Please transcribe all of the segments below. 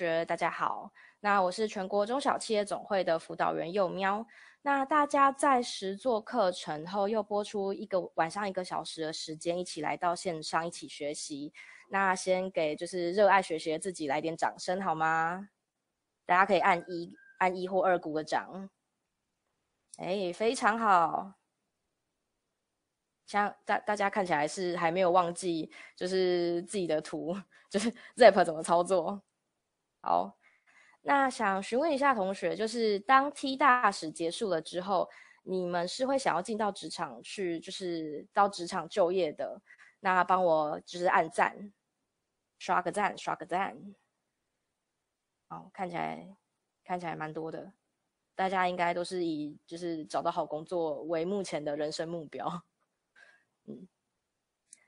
学，大家好。那我是全国中小企业总会的辅导员幼喵。那大家在实作课程后，又拨出一个晚上一个小时的时间，一起来到线上一起学习。那先给就是热爱学习的自己来点掌声好吗？大家可以按一、按一或二鼓个掌。哎，非常好。像大大家看起来是还没有忘记，就是自己的图，就是 Zap 怎么操作。好，那想询问一下同学，就是当 T 大使结束了之后，你们是会想要进到职场去，就是到职场就业的？那帮我就是按赞，刷个赞，刷个赞。好，看起来看起来蛮多的，大家应该都是以就是找到好工作为目前的人生目标。嗯，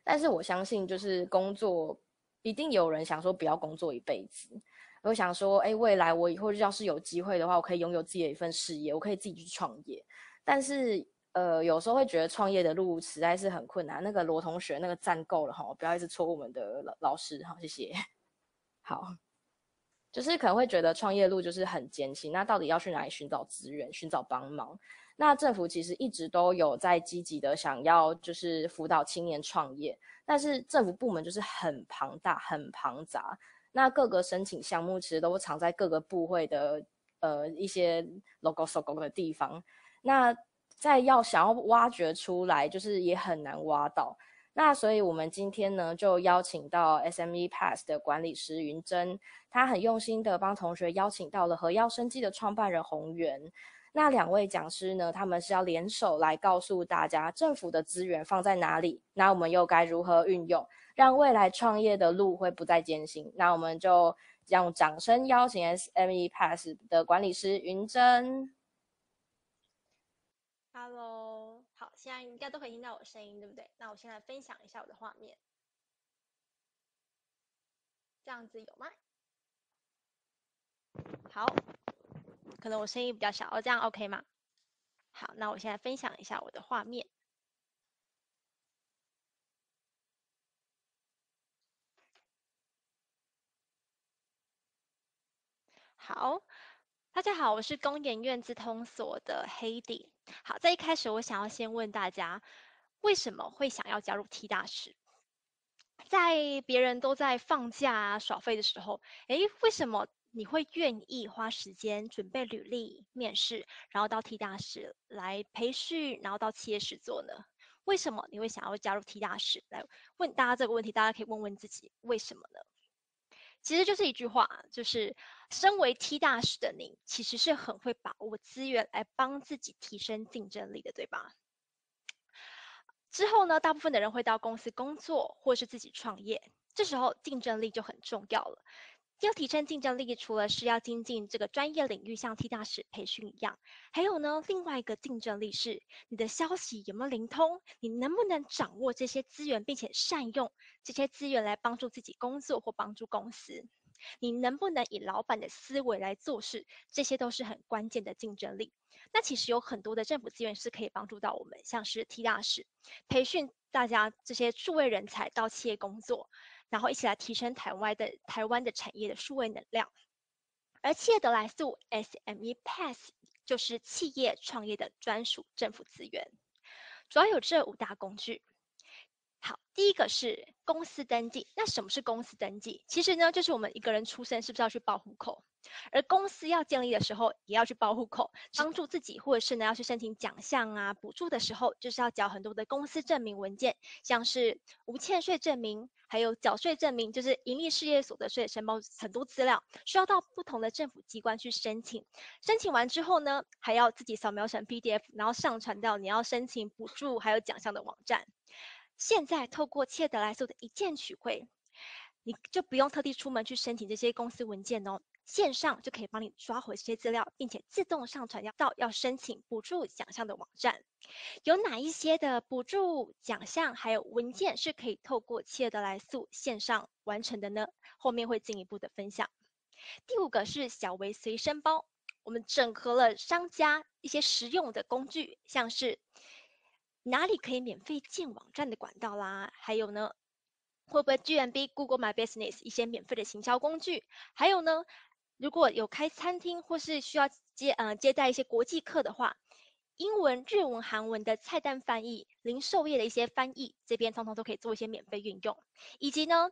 但是我相信，就是工作一定有人想说不要工作一辈子。我想说，哎，未来我以后要是有机会的话，我可以拥有自己的一份事业，我可以自己去创业。但是，呃，有时候会觉得创业的路实在是很困难。那个罗同学，那个赞够了哈，不要一直戳我们的老老师哈，谢谢。好，就是可能会觉得创业路就是很艰辛，那到底要去哪里寻找资源、寻找帮忙？那政府其实一直都有在积极的想要就是辅导青年创业，但是政府部门就是很庞大、很庞杂，那各个申请项目其实都藏在各个部会的呃一些 logo logo 的地方，那在要想要挖掘出来，就是也很难挖到。那所以我们今天呢就邀请到 SME Pass 的管理师云珍，他很用心的帮同学邀请到了和药生技的创办人宏源。那两位讲师呢，他们是要联手来告诉大家政府的资源放在哪里，那我们又该如何运用，让未来创业的路会不再艰辛。那我们就用掌声邀请 SME Pass 的管理师云珍。Hello，好，现在应该都可以听到我声音，对不对？那我先来分享一下我的画面，这样子有吗？好。可能我声音比较小，哦，这样 OK 吗？好，那我现在分享一下我的画面。好，大家好，我是工研院资通所的 Heidi。好，在一开始，我想要先问大家，为什么会想要加入 T 大使？在别人都在放假啊、耍废的时候，诶，为什么？你会愿意花时间准备履历、面试，然后到 T 大使来培训，然后到企业实作呢？为什么你会想要加入 T 大使？来问大家这个问题，大家可以问问自己，为什么呢？其实就是一句话，就是身为 T 大使的你，其实是很会把握资源来帮自己提升竞争力的，对吧？之后呢，大部分的人会到公司工作，或是自己创业，这时候竞争力就很重要了。要提升竞争力，除了是要精进这个专业领域，像 T 大使培训一样，还有呢，另外一个竞争力是你的消息有没有灵通，你能不能掌握这些资源，并且善用这些资源来帮助自己工作或帮助公司，你能不能以老板的思维来做事，这些都是很关键的竞争力。那其实有很多的政府资源是可以帮助到我们，像是 T 大使培训大家这些数位人才到企业工作。然后一起来提升台湾的台湾的产业的数位能量，而企业得来速 SME Pass 就是企业创业的专属政府资源，主要有这五大工具。好，第一个是公司登记。那什么是公司登记？其实呢，就是我们一个人出生是不是要去报户口？而公司要建立的时候，也要去报户口，帮助自己，或者是呢要去申请奖项啊、补助的时候，就是要缴很多的公司证明文件，像是无欠税证明，还有缴税证明，就是盈利事业所得税申报很多资料，需要到不同的政府机关去申请。申请完之后呢，还要自己扫描成 PDF，然后上传到你要申请补助还有奖项的网站。现在透过企业得来速的一键取汇，你就不用特地出门去申请这些公司文件哦。线上就可以帮你抓回这些资料，并且自动上传到要申请补助奖项的网站。有哪一些的补助奖项还有文件是可以透过企业得来速线上完成的呢？后面会进一步的分享。第五个是小微随身包，我们整合了商家一些实用的工具，像是哪里可以免费建网站的管道啦，还有呢。会不会 GMB、Google My Business 一些免费的行销工具？还有呢，如果有开餐厅或是需要接呃接待一些国际客的话，英文、日文、韩文的菜单翻译、零售业的一些翻译，这边通通都可以做一些免费运用，以及呢，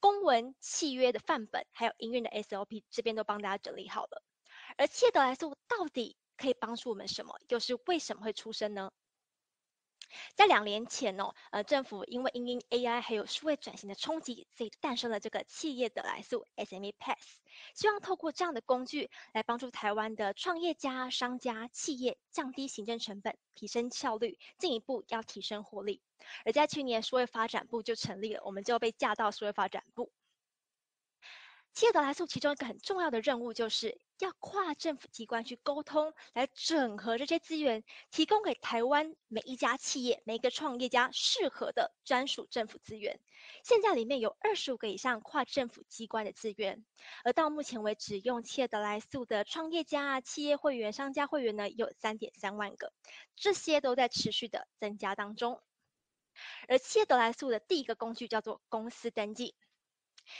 公文契约的范本，还有营运的 SOP，这边都帮大家整理好了。而切德来速到底可以帮助我们什么？又是为什么会出生呢？在两年前哦，呃，政府因为因应 AI 还有数位转型的冲击，所以诞生了这个企业的来速 SME Pass，希望透过这样的工具来帮助台湾的创业家、商家、企业降低行政成本、提升效率，进一步要提升获利。而在去年数位发展部就成立了，我们就被架到数位发展部。企业得来素其中一个很重要的任务，就是要跨政府机关去沟通，来整合这些资源，提供给台湾每一家企业、每一个创业家适合的专属政府资源。现在里面有二十五个以上跨政府机关的资源，而到目前为止，用企业得来素的创业家、企业会员、商家会员呢，有三点三万个，这些都在持续的增加当中。而企业得来素的第一个工具叫做公司登记。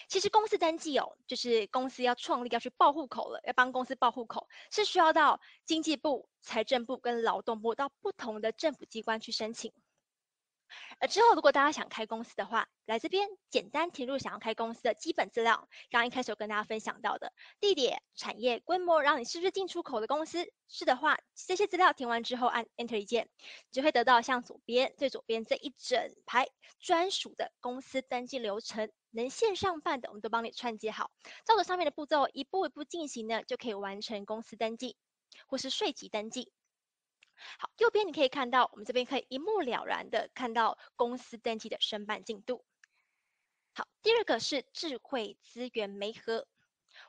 其实公司登记哦，就是公司要创立要去报户口了，要帮公司报户口，是需要到经济部、财政部跟劳动部到不同的政府机关去申请。而之后，如果大家想开公司的话，来这边简单填入想要开公司的基本资料。刚刚一开始有跟大家分享到的地点、产业、规模，然后你是不是进出口的公司？是的话，这些资料填完之后按 Enter 键，你就会得到像左边最左边这一整排专属的公司登记流程。能线上办的，我们都帮你串接好，照着上面的步骤一步一步进行呢，就可以完成公司登记或是税籍登记。好，右边你可以看到，我们这边可以一目了然的看到公司登记的申办进度。好，第二个是智慧资源媒合。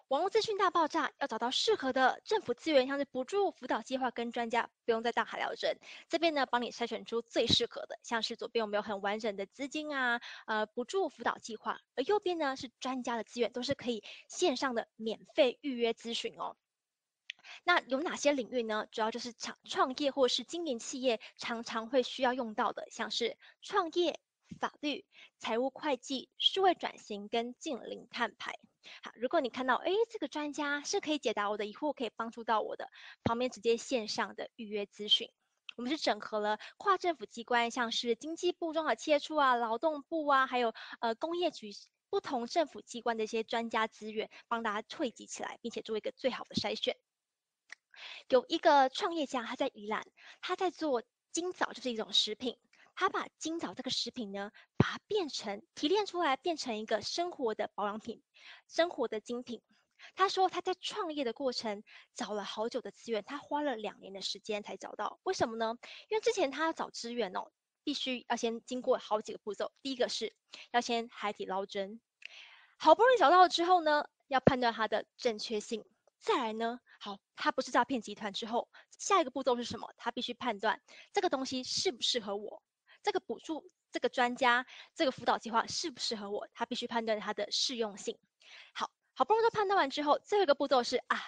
网络资讯大爆炸，要找到适合的政府资源，像是补助、辅导计划跟专家，不用再大海捞针。这边呢，帮你筛选出最适合的，像是左边我们有很完整的资金啊，呃，补助辅导计划，而右边呢是专家的资源，都是可以线上的免费预约咨询哦。那有哪些领域呢？主要就是创创业或是经营企业常常会需要用到的，像是创业、法律、财务会计、数位转型跟近零碳排。好，如果你看到，哎，这个专家是可以解答我的疑惑，可以帮助到我的，旁边直接线上的预约咨询。我们是整合了跨政府机关，像是经济部中的企业处啊、劳动部啊，还有呃工业局不同政府机关的一些专家资源，帮大家汇集起来，并且做一个最好的筛选。有一个创业家，他在宜兰，他在做金枣，就是一种食品。他把金枣这个食品呢，把它变成提炼出来，变成一个生活的保养品，生活的精品。他说他在创业的过程找了好久的资源，他花了两年的时间才找到。为什么呢？因为之前他要找资源哦，必须要先经过好几个步骤。第一个是要先海底捞针，好不容易找到了之后呢，要判断它的正确性。再来呢，好，他不是诈骗集团之后，下一个步骤是什么？他必须判断这个东西适不适合我，这个补助、这个专家、这个辅导计划适不适合我？他必须判断它的适用性。好，好不容易都判断完之后，最后一个步骤是啊。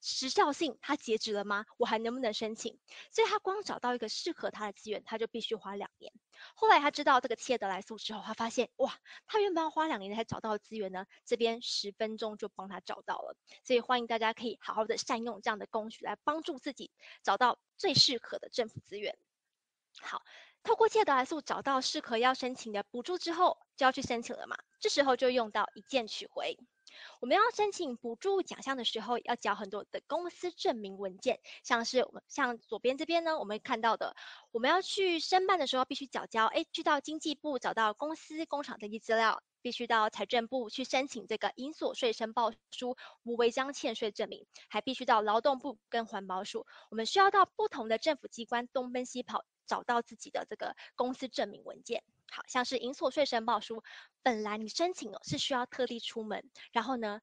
时效性，它截止了吗？我还能不能申请？所以他光找到一个适合他的资源，他就必须花两年。后来他知道这个切德来素之后，他发现哇，他原本要花两年才找到的资源呢，这边十分钟就帮他找到了。所以欢迎大家可以好好的善用这样的工具来帮助自己找到最适合的政府资源。好，透过切德来素找到适合要申请的补助之后，就要去申请了嘛。这时候就用到一键取回。我们要申请补助奖项的时候，要缴很多的公司证明文件，像是我们像左边这边呢，我们看到的，我们要去申办的时候必须缴交，哎，去到经济部找到公司工厂登记资料，必须到财政部去申请这个营所税申报书，无违章欠税证明，还必须到劳动部跟环保署，我们需要到不同的政府机关东奔西跑，找到自己的这个公司证明文件。好像是营所税申报书，本来你申请哦是需要特地出门，然后呢，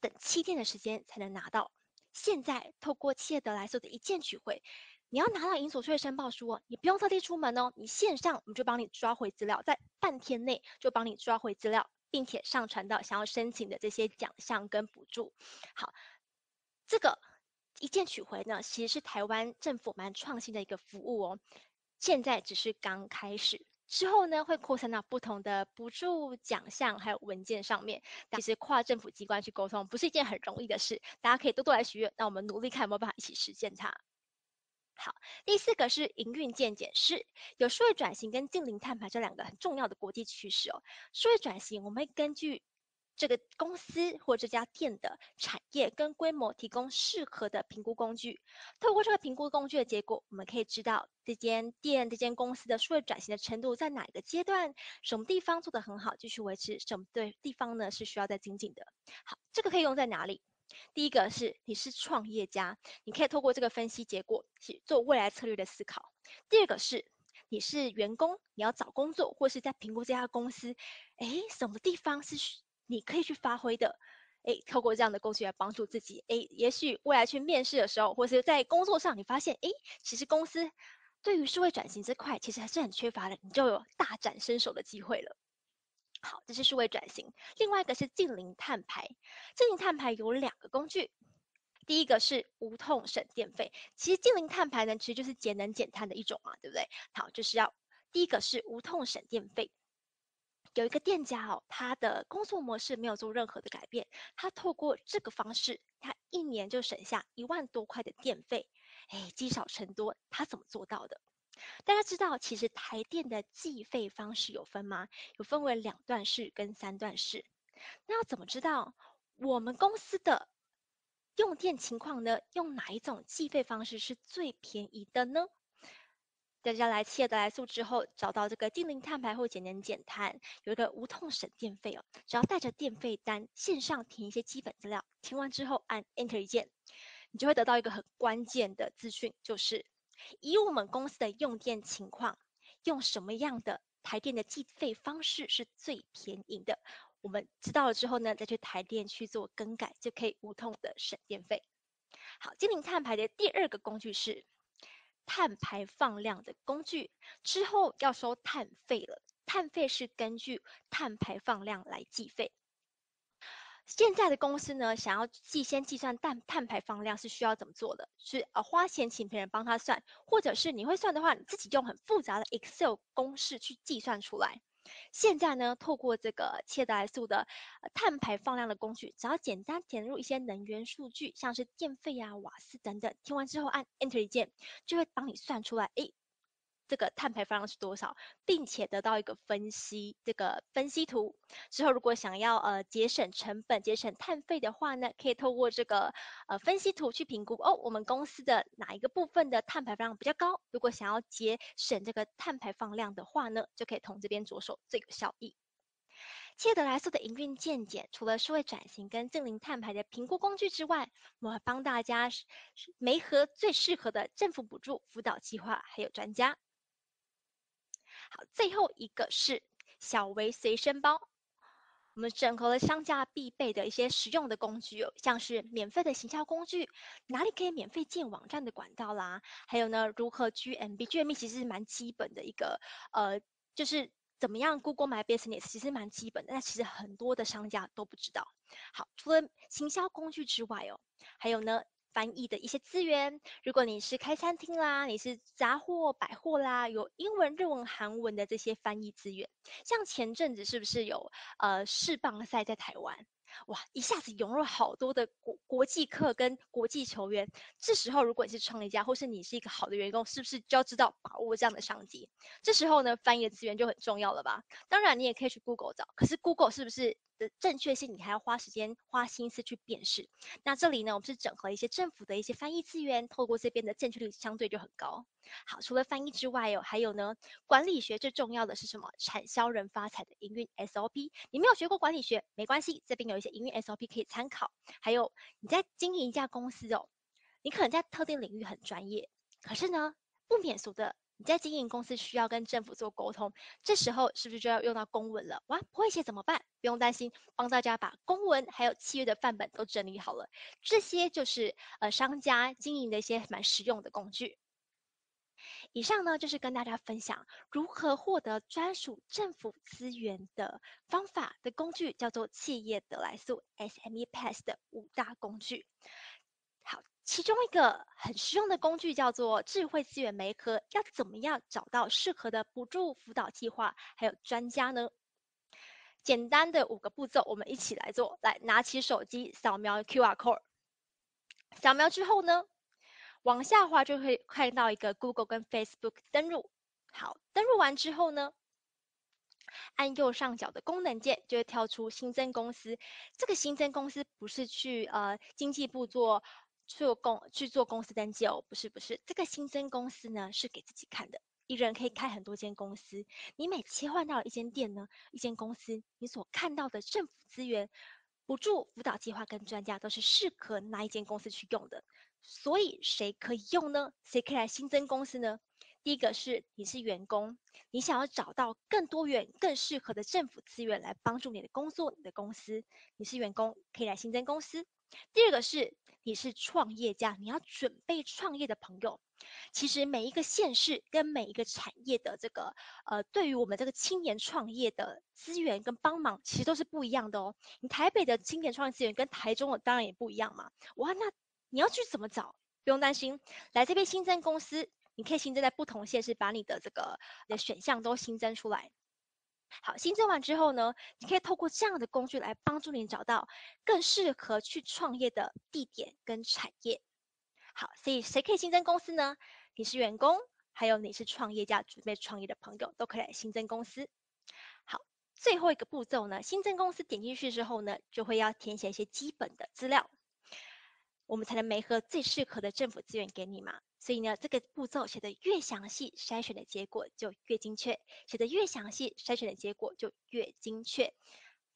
等七天的时间才能拿到。现在透过企业得来速的一键取回，你要拿到营所税申报书哦，你不用特地出门哦，你线上我们就帮你抓回资料，在半天内就帮你抓回资料，并且上传到想要申请的这些奖项跟补助。好，这个一键取回呢，其实是台湾政府蛮创新的一个服务哦，现在只是刚开始。之后呢，会扩散到不同的补助奖项还有文件上面。其实跨政府机关去沟通不是一件很容易的事，大家可以多多来许愿。那我们努力看有没有办法一起实现它。好，第四个是营运渐检视，有数位转型跟净零碳排这两个很重要的国际趋势哦。数位转型，我们会根据这个公司或这家店的产业跟规模，提供适合的评估工具。透过这个评估工具的结果，我们可以知道这间店、这间公司的数位转型的程度在哪一个阶段，什么地方做得很好，继续维持；什么对地方呢是需要再精进的。好，这个可以用在哪里？第一个是你是创业家，你可以透过这个分析结果去做未来策略的思考。第二个是你是员工，你要找工作或是在评估这家公司，诶，什么地方是你可以去发挥的，诶，透过这样的工具来帮助自己，诶，也许未来去面试的时候，或是在工作上，你发现，诶，其实公司对于数位转型这块其实还是很缺乏的，你就有大展身手的机会了。好，这是数位转型。另外一个是净零碳排，净零碳排有两个工具，第一个是无痛省电费。其实净零碳排呢，其实就是节能减碳的一种嘛，对不对？好，就是要第一个是无痛省电费。有一个店家哦，他的工作模式没有做任何的改变，他透过这个方式，他一年就省下一万多块的电费，哎，积少成多，他怎么做到的？大家知道，其实台电的计费方式有分吗？有分为两段式跟三段式。那要怎么知道我们公司的用电情况呢？用哪一种计费方式是最便宜的呢？大家来企业得来速之后，找到这个净零碳排或节能减碳，有一个无痛省电费哦。只要带着电费单，线上填一些基本资料，填完之后按 Enter 键，你就会得到一个很关键的资讯，就是以我们公司的用电情况，用什么样的台电的计费方式是最便宜的。我们知道了之后呢，再去台电去做更改，就可以无痛的省电费。好，精灵碳排的第二个工具是。碳排放量的工具之后要收碳费了，碳费是根据碳排放量来计费。现在的公司呢，想要计先计算碳碳排放量是需要怎么做的？是呃花钱请别人帮他算，或者是你会算的话，你自己用很复杂的 Excel 公式去计算出来。现在呢，透过这个切代数的碳排放量的工具，只要简单填入一些能源数据，像是电费啊、瓦斯等等，填完之后按 Enter 键，就会帮你算出来，诶。这个碳排放量是多少，并且得到一个分析，这个分析图之后，如果想要呃节省成本、节省碳费的话呢，可以透过这个呃分析图去评估哦，我们公司的哪一个部分的碳排放量比较高？如果想要节省这个碳排放量的话呢，就可以从这边着手最有效益。企业得来速的营运见解，除了数位转型跟净零碳排的评估工具之外，我们帮大家媒合最适合的政府补助辅导计划，还有专家。好，最后一个是小微随身包，我们整合了商家必备的一些实用的工具，像是免费的行销工具，哪里可以免费建网站的管道啦，还有呢，如何 GMB，GMB 其实是蛮基本的一个，呃，就是怎么样 Google My Business 其实蛮基本的，但其实很多的商家都不知道。好，除了行销工具之外哦，还有呢。翻译的一些资源，如果你是开餐厅啦，你是杂货百货啦，有英文、日文、韩文的这些翻译资源，像前阵子是不是有呃世棒赛在台湾？哇，一下子涌入好多的国国际客跟国际球员。这时候，如果你是创业家，或是你是一个好的员工，是不是就要知道把握这样的商机？这时候呢，翻译的资源就很重要了吧？当然，你也可以去 Google 找，可是 Google 是不是？的正确性，你还要花时间、花心思去辨识。那这里呢，我们是整合一些政府的一些翻译资源，透过这边的正确率相对就很高。好，除了翻译之外，哦，还有呢，管理学最重要的是什么？产销人发财的营运 SOP。你没有学过管理学没关系，这边有一些营运 SOP 可以参考。还有你在经营一家公司哦，你可能在特定领域很专业，可是呢，不免俗的。你在经营公司需要跟政府做沟通，这时候是不是就要用到公文了？哇，不会写怎么办？不用担心，帮大家把公文还有契约的范本都整理好了。这些就是呃商家经营的一些蛮实用的工具。以上呢就是跟大家分享如何获得专属政府资源的方法的工具，叫做企业得来速 SME Pass 的五大工具。其中一个很实用的工具叫做智慧资源媒合，要怎么样找到适合的补助辅导计划还有专家呢？简单的五个步骤，我们一起来做。来，拿起手机扫描 QR code，扫描之后呢，往下滑就会看到一个 Google 跟 Facebook 登录。好，登录完之后呢，按右上角的功能键就会跳出新增公司。这个新增公司不是去呃经济部做。做公去做公司登记哦，不是不是，这个新增公司呢是给自己看的，一人可以开很多间公司。你每切换到一间店呢，一间公司，你所看到的政府资源、补助、辅导计划跟专家都是适合哪一间公司去用的。所以谁可以用呢？谁可以来新增公司呢？第一个是你是员工，你想要找到更多元、更适合的政府资源来帮助你的工作、你的公司，你是员工可以来新增公司。第二个是你是创业家，你要准备创业的朋友，其实每一个县市跟每一个产业的这个呃，对于我们这个青年创业的资源跟帮忙，其实都是不一样的哦。你台北的青年创业资源跟台中的当然也不一样嘛。哇，那你要去怎么找？不用担心，来这边新增公司，你可以新增在不同县市，把你的这个的选项都新增出来。好，新增完之后呢，你可以透过这样的工具来帮助你找到更适合去创业的地点跟产业。好，所以谁可以新增公司呢？你是员工，还有你是创业家准备创业的朋友都可以来新增公司。好，最后一个步骤呢，新增公司点进去之后呢，就会要填写一些基本的资料，我们才能媒合最适合的政府资源给你嘛。所以呢，这个步骤写得越详细，筛选的结果就越精确；写得越详细，筛选的结果就越精确。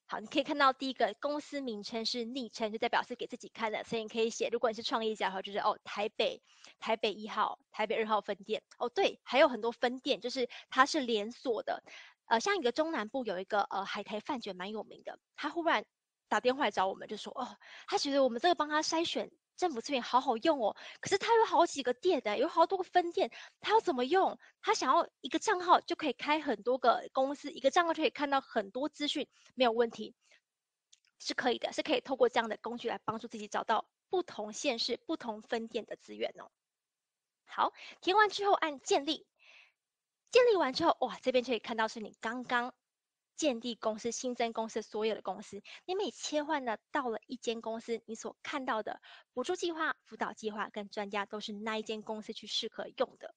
好，你可以看到第一个公司名称是昵称，就代表是给自己看的，所以你可以写，如果你是创业家的话，就是哦，台北台北一号、台北二号分店。哦，对，还有很多分店，就是它是连锁的。呃，像一个中南部有一个呃海苔饭卷蛮有名的，他忽然打电话来找我们，就说哦，他觉得我们这个帮他筛选。政府资源好好用哦，可是他有好几个店的，有好多个分店，他要怎么用？他想要一个账号就可以开很多个公司，一个账号就可以看到很多资讯，没有问题，是可以的，是可以透过这样的工具来帮助自己找到不同县市、不同分店的资源哦。好，填完之后按建立，建立完之后，哇，这边就可以看到是你刚刚。建立公司、新增公司，所有的公司，你每切换呢，到了一间公司，你所看到的补助计划、辅导计划跟专家，都是那一间公司去适合用的。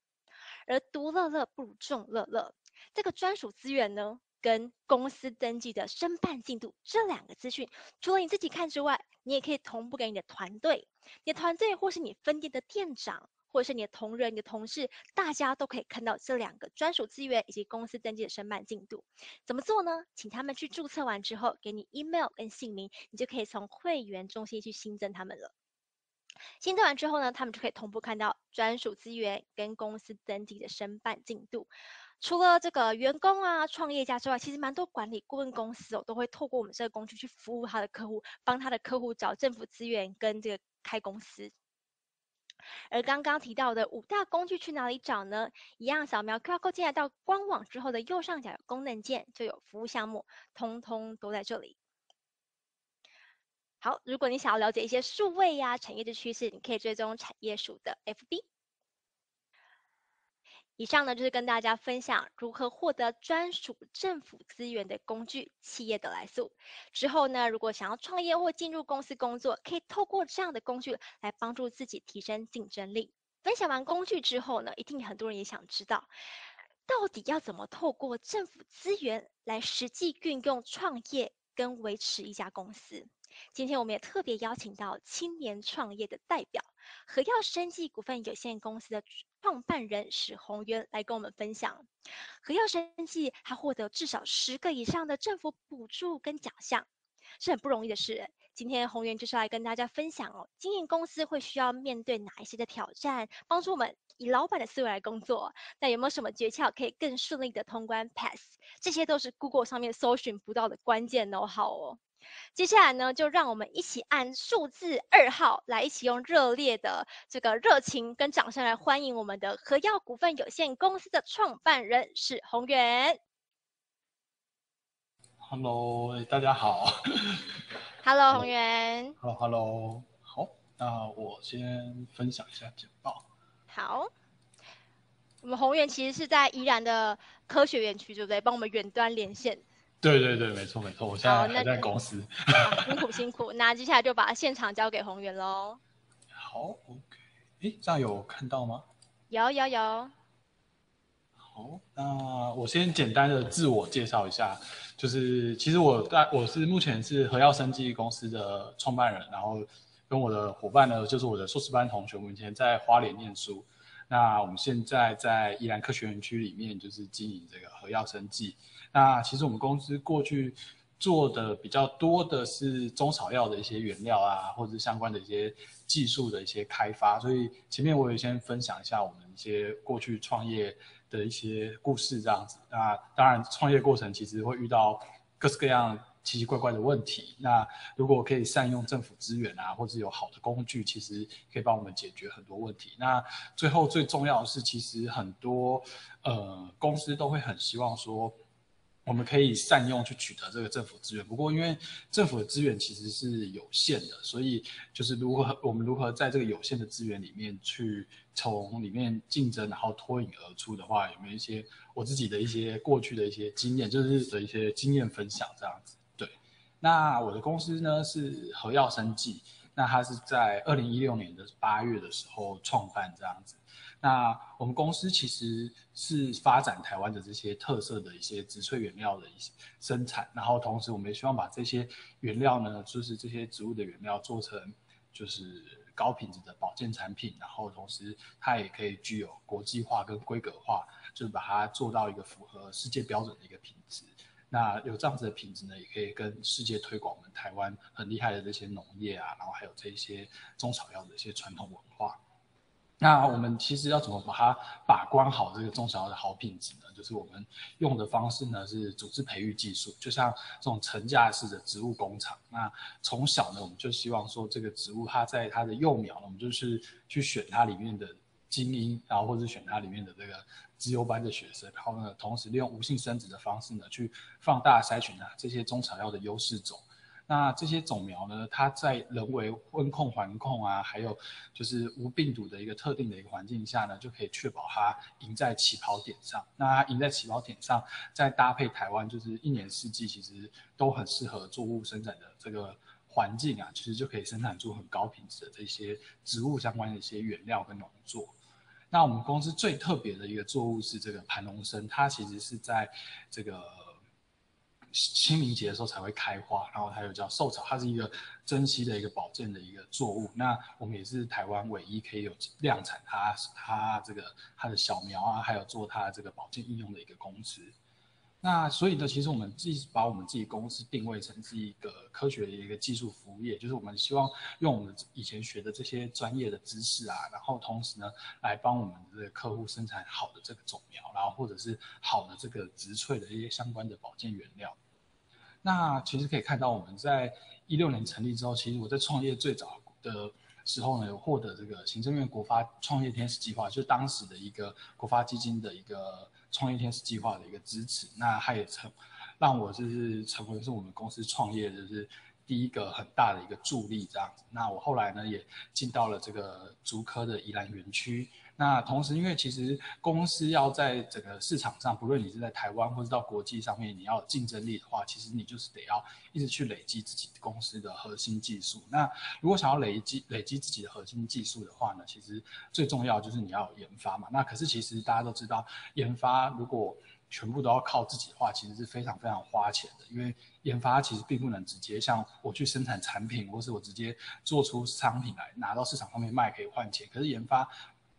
而独乐乐不如众乐乐，这个专属资源呢，跟公司登记的申办进度这两个资讯，除了你自己看之外，你也可以同步给你的团队，你的团队或是你分店的店长。或者是你的同仁、你的同事，大家都可以看到这两个专属资源以及公司登记的申办进度。怎么做呢？请他们去注册完之后，给你 email 跟姓名，你就可以从会员中心去新增他们了。新增完之后呢，他们就可以同步看到专属资源跟公司登记的申办进度。除了这个员工啊、创业家之外，其实蛮多管理顾问公司哦，都会透过我们这个工具去服务他的客户，帮他的客户找政府资源跟这个开公司。而刚刚提到的五大工具去哪里找呢？一样扫描 QR code 进来到官网之后的右上角有功能键，就有服务项目，通通都在这里。好，如果你想要了解一些数位呀、产业的趋势，你可以追踪产业数的 FB。以上呢，就是跟大家分享如何获得专属政府资源的工具——企业得来速。之后呢，如果想要创业或进入公司工作，可以透过这样的工具来帮助自己提升竞争力。分享完工具之后呢，一定很多人也想知道，到底要怎么透过政府资源来实际运用创业跟维持一家公司。今天我们也特别邀请到青年创业的代表和耀生技股份有限公司的创办人史宏源来跟我们分享。和耀生技他获得至少十个以上的政府补助跟奖项，是很不容易的事。今天宏源就是来跟大家分享哦，经营公司会需要面对哪一些的挑战，帮助我们以老板的思维来工作。那有没有什么诀窍可以更顺利的通关 pass？这些都是 Google 上面搜寻不到的关键口号哦。接下来呢，就让我们一起按数字二号来，一起用热烈的这个热情跟掌声来欢迎我们的和耀股份有限公司的创办人史宏源。Hello，大家好。Hello，宏源。Hello，Hello，好。那我先分享一下简报。好，我们宏源其实是在宜兰的科学园区，对不对？帮我们远端连线。对对对，没错没错，我现在还在公司。啊、辛苦辛苦，那接下来就把现场交给宏源喽。好，OK，哎，这样有看到吗？有有有。好，那我先简单的自我介绍一下，就是其实我在我是目前是和耀生技公司的创办人，然后跟我的伙伴呢，就是我的硕士班同学，我们以前在花莲念书，那我们现在在宜兰科学园区里面就是经营这个和耀生技。那其实我们公司过去做的比较多的是中草药的一些原料啊，或者相关的一些技术的一些开发。所以前面我也先分享一下我们一些过去创业的一些故事这样子。那当然创业过程其实会遇到各式各样奇奇怪怪的问题。那如果可以善用政府资源啊，或者有好的工具，其实可以帮我们解决很多问题。那最后最重要的是，其实很多呃公司都会很希望说。我们可以善用去取得这个政府资源，不过因为政府的资源其实是有限的，所以就是如何我们如何在这个有限的资源里面去从里面竞争，然后脱颖而出的话，有没有一些我自己的一些过去的一些经验，就是的一些经验分享这样子。对，那我的公司呢是和耀生技，那它是在二零一六年的八月的时候创办这样子。那我们公司其实是发展台湾的这些特色的一些植萃原料的一些生产，然后同时我们也希望把这些原料呢，就是这些植物的原料做成就是高品质的保健产品，然后同时它也可以具有国际化跟规格化，就是把它做到一个符合世界标准的一个品质。那有这样子的品质呢，也可以跟世界推广我们台湾很厉害的这些农业啊，然后还有这些中草药的一些传统文化。那我们其实要怎么把它把关好这个中小的好品质呢？就是我们用的方式呢是组织培育技术，就像这种成架式的植物工厂。那从小呢，我们就希望说这个植物它在它的幼苗，我们就是去选它里面的精英，然后或者选它里面的这个资优班的学生，然后呢，同时利用无性生殖的方式呢去放大筛选啊这些中草药的优势种。那这些种苗呢，它在人为温控环控啊，还有就是无病毒的一个特定的一个环境下呢，就可以确保它赢在起跑点上。那它赢在起跑点上，再搭配台湾就是一年四季其实都很适合作物生产的这个环境啊，其实就可以生产出很高品质的这些植物相关的一些原料跟农作。那我们公司最特别的一个作物是这个盘龙参，它其实是在这个。清明节的时候才会开花，然后还有叫寿草，它是一个珍稀的一个保健的一个作物。那我们也是台湾唯一可以有量产它它这个它的小苗啊，还有做它这个保健应用的一个公司。那所以呢，其实我们自己把我们自己公司定位成是一个科学的一个技术服务业，就是我们希望用我们以前学的这些专业的知识啊，然后同时呢，来帮我们的这个客户生产好的这个种苗，然后或者是好的这个植萃的一些相关的保健原料。那其实可以看到，我们在一六年成立之后，其实我在创业最早的时候呢，有获得这个行政院国发创业天使计划，就是当时的一个国发基金的一个创业天使计划的一个支持。那它也成让我就是成为是我们公司创业就是第一个很大的一个助力这样子。那我后来呢也进到了这个竹科的宜兰园区。那同时，因为其实公司要在整个市场上，不论你是在台湾或者到国际上面，你要有竞争力的话，其实你就是得要一直去累积自己公司的核心技术。那如果想要累积累积自己的核心技术的话呢，其实最重要就是你要有研发嘛。那可是其实大家都知道，研发如果全部都要靠自己的话，其实是非常非常花钱的。因为研发其实并不能直接像我去生产产品，或是我直接做出商品来拿到市场上面卖可以换钱。可是研发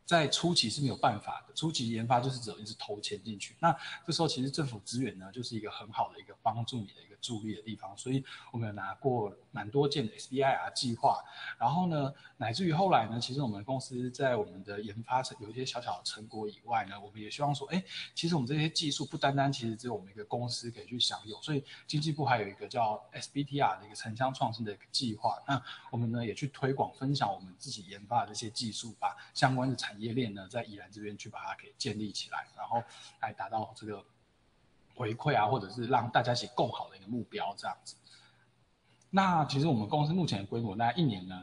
在初期是没有办法的，初期研发就是只有一直投钱进去。那这时候其实政府资源呢，就是一个很好的一个帮助你的一个助力的地方。所以我们有拿过蛮多件的 SBIR 计划，然后呢，乃至于后来呢，其实我们公司在我们的研发成有一些小小的成果以外呢，我们也希望说，哎，其实我们这些技术不单单其实只有我们一个公司可以去享有，所以经济部还有一个叫 SBTR 的一个城乡创新的一个计划。那我们呢也去推广分享我们自己研发的这些技术，把相关的产业链呢在宜兰这边去把它给建立起来，然后来达到这个回馈啊，或者是让大家一起共好的一个目标这样子。那其实我们公司目前的规模，那一年呢，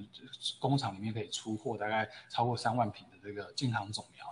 工厂里面可以出货大概超过三万瓶的这个健康种苗。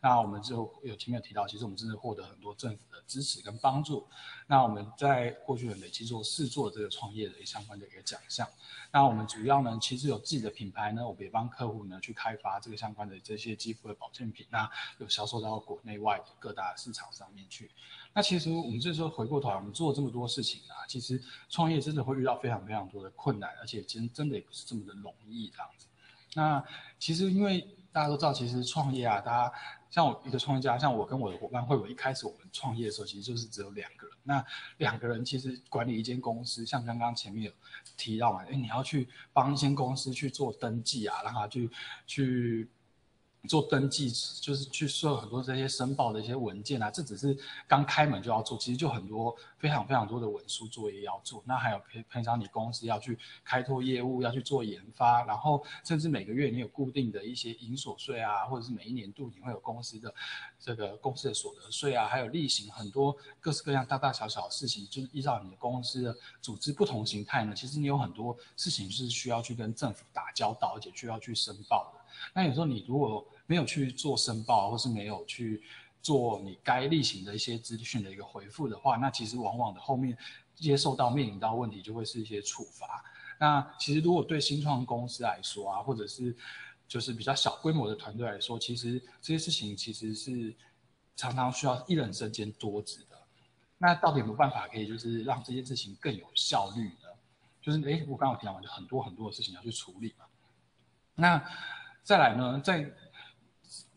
那我们就有前面有提到，其实我们真的获得很多政府的支持跟帮助。那我们在过去的累积做试做这个创业的相关的一个奖项。那我们主要呢，其实有自己的品牌呢，我们也帮客户呢去开发这个相关的这些肌肤的保健品，那有销售到国内外的各大市场上面去。那其实我们这时候回过头来，我们做这么多事情啊，其实创业真的会遇到非常非常多的困难，而且其实真的也不是这么的容易这样子。那其实因为大家都知道，其实创业啊，大家像我一个创业家，像我跟我的伙伴会，我一开始我们创业的时候，其实就是只有两个人。那两个人其实管理一间公司，像刚刚前面有提到嘛，哎，你要去帮一间公司去做登记啊，让他去去。做登记就是去做很多这些申报的一些文件啊，这只是刚开门就要做，其实就很多非常非常多的文书作业要做。那还有平平常你公司要去开拓业务，要去做研发，然后甚至每个月你有固定的一些营所税啊，或者是每一年度你会有公司的这个公司的所得税啊，还有例行很多各式各样大大小小的事情，就是依照你的公司的组织不同形态呢，其实你有很多事情是需要去跟政府打交道，而且需要去申报的。那有时候你如果没有去做申报，或是没有去做你该例行的一些资讯的一个回复的话，那其实往往的后面接受到面临到问题就会是一些处罚。那其实如果对新创公司来说啊，或者是就是比较小规模的团队来说，其实这些事情其实是常常需要一人身兼多职的。那到底有没有办法可以就是让这些事情更有效率呢？就是诶，我刚刚有提到，就很多很多的事情要去处理嘛。那再来呢，在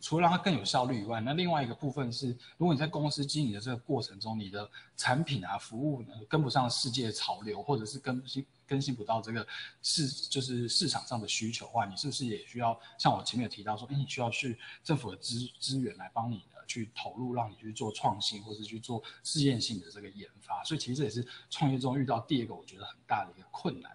除了让它更有效率以外，那另外一个部分是，如果你在公司经营的这个过程中，你的产品啊、服务呢跟不上世界潮流，或者是更新更新不到这个市就是市场上的需求的话，你是不是也需要像我前面有提到说，哎，你需要去政府的资资源来帮你呢去投入，让你去做创新，或者去做试验性的这个研发。所以其实这也是创业中遇到第二个我觉得很大的一个困难。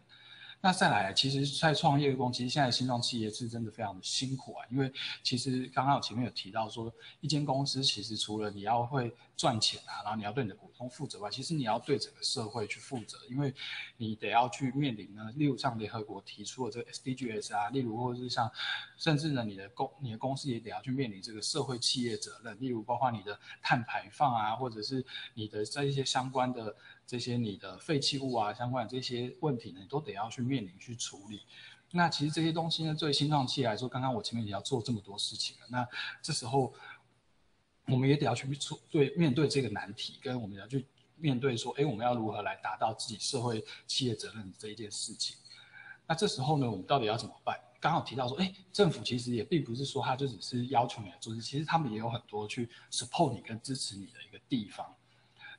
那再来，其实，在创业中，其实现在新创企业是真的非常的辛苦啊，因为其实刚刚我前面有提到说，一间公司其实除了你要会赚钱啊，然后你要对你的股东负责外，其实你要对整个社会去负责，因为你得要去面临呢，例如像联合国提出的这个 SDGs 啊，例如或者是像，甚至呢，你的公你的公司也得要去面临这个社会企业责任，例如包括你的碳排放啊，或者是你的这一些相关的。这些你的废弃物啊，相关的这些问题呢，你都得要去面临去处理。那其实这些东西呢，对新创企业来说，刚刚我前面也要做这么多事情了。那这时候，我们也得要去处对面对这个难题，跟我们要去面对说，哎，我们要如何来达到自己社会企业责任这一件事情。那这时候呢，我们到底要怎么办？刚好提到说，哎，政府其实也并不是说他就只是要求你来做事，其实他们也有很多去 support 你跟支持你的一个地方。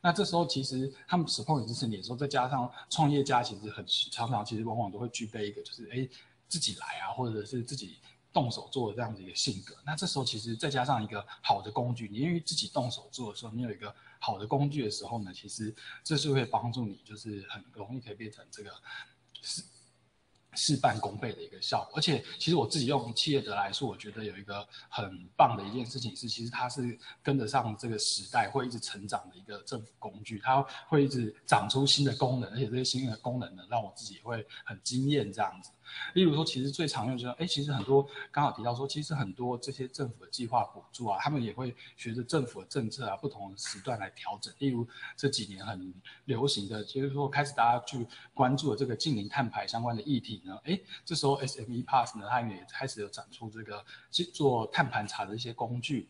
那这时候其实他们 support 你支持你的时候，再加上创业家其实很常常其实往往都会具备一个就是哎自己来啊，或者是自己动手做的这样子一个性格。那这时候其实再加上一个好的工具，你因为自己动手做的时候，你有一个好的工具的时候呢，其实这是会帮助你，就是很容易可以变成这个是。事半功倍的一个效果，而且其实我自己用企业德来说，我觉得有一个很棒的一件事情是，其实它是跟得上这个时代，会一直成长的一个政府工具，它会一直长出新的功能，而且这些新的功能呢，让我自己会很惊艳这样子。例如说，其实最常用就是，哎，其实很多刚好提到说，其实很多这些政府的计划补助啊，他们也会随着政府的政策啊，不同的时段来调整。例如这几年很流行的，就是说开始大家去关注的这个近零碳排相关的议题呢，哎，这时候 SME Pass 呢，它也开始有展出这个去做碳盘查的一些工具。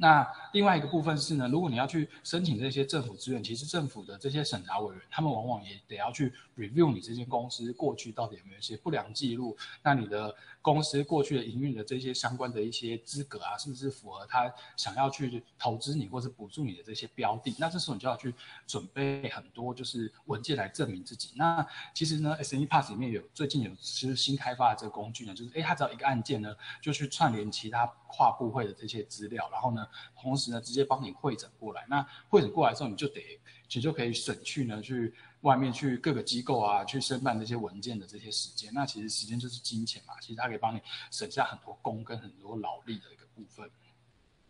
那另外一个部分是呢，如果你要去申请这些政府资源，其实政府的这些审查委员，他们往往也得要去 review 你这间公司过去到底有没有一些不良记录，那你的公司过去的营运的这些相关的一些资格啊，是不是符合他想要去投资你或者补助你的这些标的？那这时候你就要去准备很多就是文件来证明自己。那其实呢，SME Pass 里面有最近有其实新开发的这个工具呢，就是诶，它只要一个按键呢，就去串联其他跨部会的这些资料，然后呢。同时呢，直接帮你汇整过来。那汇整过来之后，你就得其实就可以省去呢，去外面去各个机构啊，去申办这些文件的这些时间。那其实时间就是金钱嘛，其实它可以帮你省下很多工跟很多劳力的一个部分。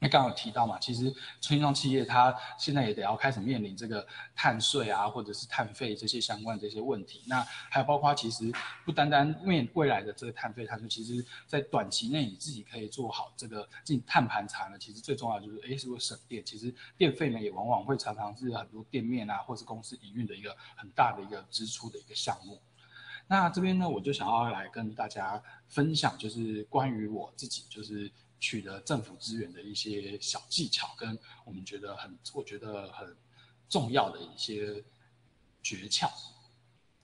那刚刚有提到嘛，其实新创企业它现在也得要开始面临这个碳税啊，或者是碳费这些相关这些问题。那还有包括其实不单单面未来的这个碳费碳税，其实在短期内你自己可以做好这个进碳盘查呢，其实最重要就是诶，是不是省电？其实电费呢也往往会常常是很多店面啊，或是公司营运的一个很大的一个支出的一个项目。那这边呢，我就想要来跟大家分享，就是关于我自己就是。取得政府资源的一些小技巧，跟我们觉得很，我觉得很重要的一些诀窍。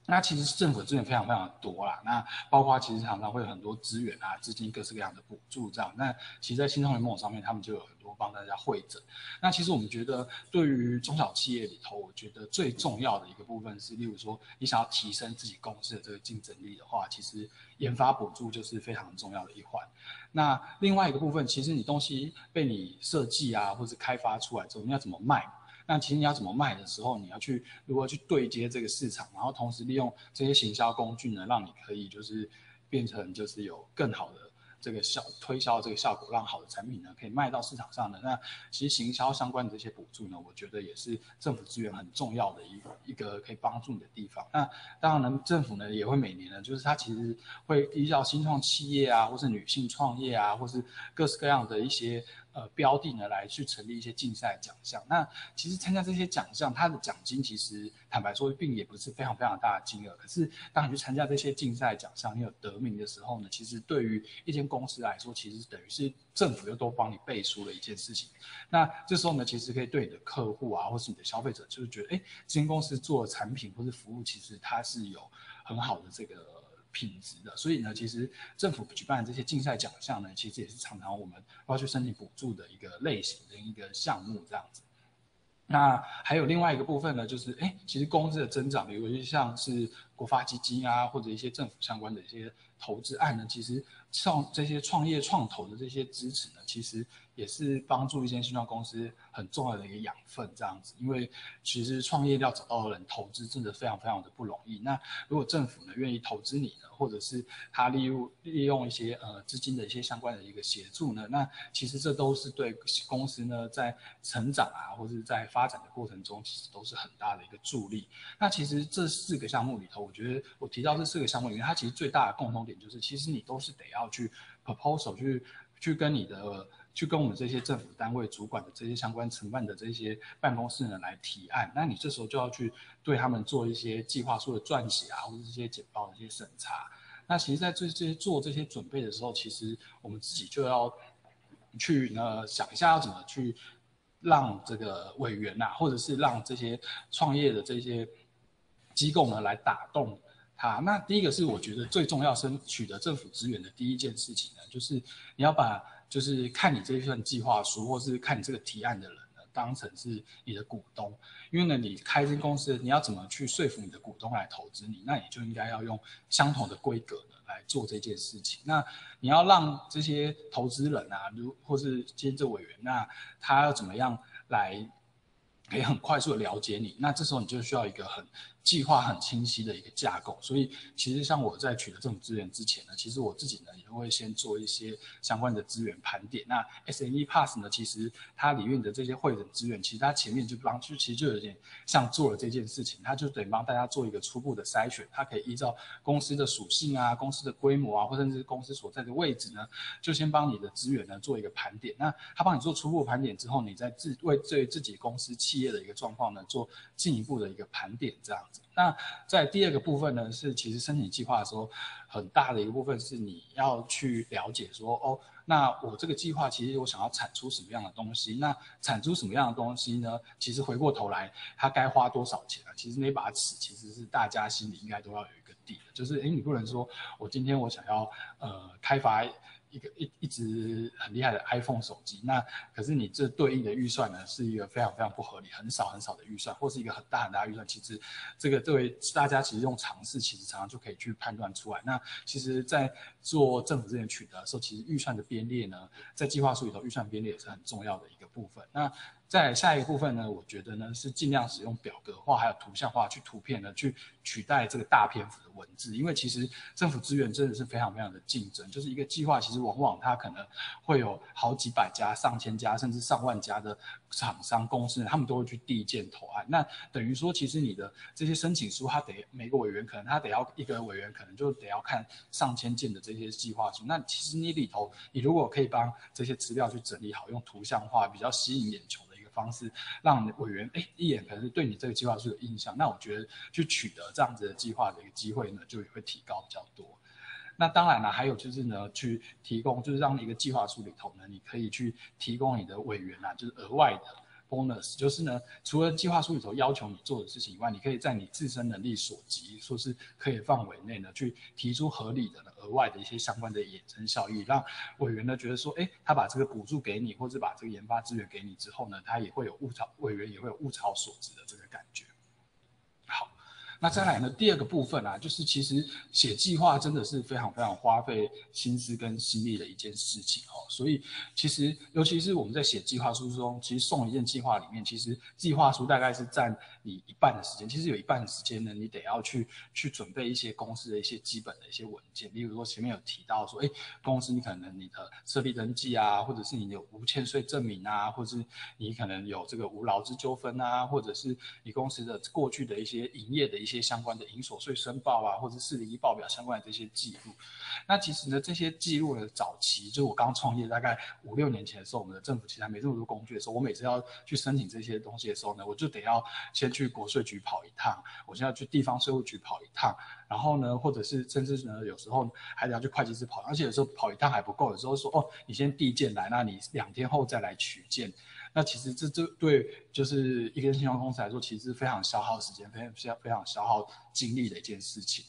那其实政府资源非常非常多啦，那包括其实常常会有很多资源啊、资金各式各样的补助这样。那其实，在新创联盟上面，他们就有很多帮大家汇整。那其实我们觉得，对于中小企业里头，我觉得最重要的一个部分是，例如说，你想要提升自己公司的这个竞争力的话，其实研发补助就是非常重要的一环。那另外一个部分，其实你东西被你设计啊，或者开发出来之后，你要怎么卖？那其实你要怎么卖的时候，你要去如何去对接这个市场，然后同时利用这些行销工具呢，让你可以就是变成就是有更好的这个效推销这个效果，让好的产品呢可以卖到市场上的。那其实行销相关的这些补助呢，我觉得也是政府资源很重要的一个一个可以帮助你的地方。那当然呢，政府呢也会每年呢，就是它其实会依照新创企业啊，或是女性创业啊，或是各式各样的一些。呃，标的呢，来去成立一些竞赛奖项。那其实参加这些奖项，它的奖金其实坦白说，并也不是非常非常大的金额。可是当你去参加这些竞赛奖项，你有得名的时候呢，其实对于一间公司来说，其实等于是政府又都帮你背书了一件事情。那这时候呢，其实可以对你的客户啊，或是你的消费者，就是觉得，哎，这间公司做产品或是服务，其实它是有很好的这个。品质的，所以呢，其实政府举办的这些竞赛奖项呢，其实也是常常我们要去申请补助的一个类型的一个项目这样子。那还有另外一个部分呢，就是哎，其实公司的增长，比如像是国发基金啊，或者一些政府相关的一些投资案呢，其实创这些创业创投的这些支持呢，其实。也是帮助一些新创公司很重要的一个养分，这样子，因为其实创业要找到人投资真的非常非常的不容易。那如果政府呢愿意投资你呢，或者是他利用利用一些呃资金的一些相关的一个协助呢，那其实这都是对公司呢在成长啊，或者是在发展的过程中，其实都是很大的一个助力。那其实这四个项目里头，我觉得我提到这四个项目里面，它其实最大的共同点就是，其实你都是得要去 proposal 去去跟你的。去跟我们这些政府单位主管的这些相关承办的这些办公室呢来提案，那你这时候就要去对他们做一些计划书的撰写啊，或者这些简报的一些审查。那其实，在这这些做这些准备的时候，其实我们自己就要去呢想一下要怎么去让这个委员呐、啊，或者是让这些创业的这些机构呢来打动他。那第一个是我觉得最重要是取得政府资源的第一件事情呢，就是你要把。就是看你这份计划书，或是看你这个提案的人呢，当成是你的股东，因为呢，你开一间公司，你要怎么去说服你的股东来投资你？那你就应该要用相同的规格呢来做这件事情。那你要让这些投资人啊，如或是监制委员，那他要怎么样来可以很快速的了解你？那这时候你就需要一个很。计划很清晰的一个架构，所以其实像我在取得这种资源之前呢，其实我自己呢也会先做一些相关的资源盘点。那 SME Pass 呢，其实它里面的这些会诊资源，其实它前面就帮就其实就有点像做了这件事情，它就等于帮大家做一个初步的筛选，它可以依照公司的属性啊、公司的规模啊，或甚至公司所在的位置呢，就先帮你的资源呢做一个盘点。那它帮你做初步盘点之后，你再自为对自己公司企业的一个状况呢做进一步的一个盘点，这样那在第二个部分呢，是其实申请计划的时候，很大的一个部分是你要去了解说，哦，那我这个计划其实我想要产出什么样的东西？那产出什么样的东西呢？其实回过头来，它该花多少钱啊？其实那把尺其实是大家心里应该都要有一个底的，就是诶，你不能说我今天我想要呃开发。一个一一直很厉害的 iPhone 手机，那可是你这对应的预算呢，是一个非常非常不合理，很少很少的预算，或是一个很大很大的预算。其实这个作为大家其实用常识，其实常常就可以去判断出来。那其实，在做政府资源取得的时候，其实预算的编列呢，在计划书里头，预算编列也是很重要的一个部分。那在下一个部分呢，我觉得呢是尽量使用表格化还有图像化去图片呢，去取代这个大篇幅的文字，因为其实政府资源真的是非常非常的竞争，就是一个计划，其实往往它可能会有好几百家、上千家，甚至上万家的厂商公司，他们都会去递件投案。那等于说，其实你的这些申请书，他得每个委员可能他得要一个委员可能就得要看上千件的这些计划书。那其实你里头，你如果可以帮这些资料去整理好，用图像化比较吸引眼球的一方式，让委员哎一眼可能是对你这个计划书有印象，那我觉得去取得这样子的计划的一个机会呢，就也会提高比较多。那当然了，还有就是呢，去提供就是让一个计划书里头呢，你可以去提供你的委员啊，就是额外的 bonus，就是呢，除了计划书里头要求你做的事情以外，你可以在你自身能力所及，说是可以范围内呢，去提出合理的额外的一些相关的衍生效益，让委员呢觉得说，哎，他把这个补助给你，或者把这个研发资源给你之后呢，他也会有物超，委员也会有物超所值的这个感觉。那再来呢，第二个部分啊，就是其实写计划真的是非常非常花费心思跟心力的一件事情哦。所以其实尤其是我们在写计划书中，其实送一件计划里面，其实计划书大概是占你一半的时间。其实有一半的时间呢，你得要去去准备一些公司的一些基本的一些文件，例如说前面有提到说，哎，公司你可能你的设立登记啊，或者是你有无欠税证明啊，或者是你可能有这个无劳资纠纷啊，或者是你公司的过去的一些营业的一些。相关的营所税申报啊，或者是四零一报表相关的这些记录，那其实呢，这些记录的早期，就我刚创业大概五六年前的时候，我们的政府其实还没这么多工具的时候，我每次要去申请这些东西的时候呢，我就得要先去国税局跑一趟，我现在去地方税务局跑一趟，然后呢，或者是甚至呢，有时候还得要去会计师跑，而且有时候跑一趟还不够，有时候说哦，你先递件来，那你两天后再来取件。那其实这这对就是一个信用公司来说，其实是非常消耗时间、非常非常消耗精力的一件事情。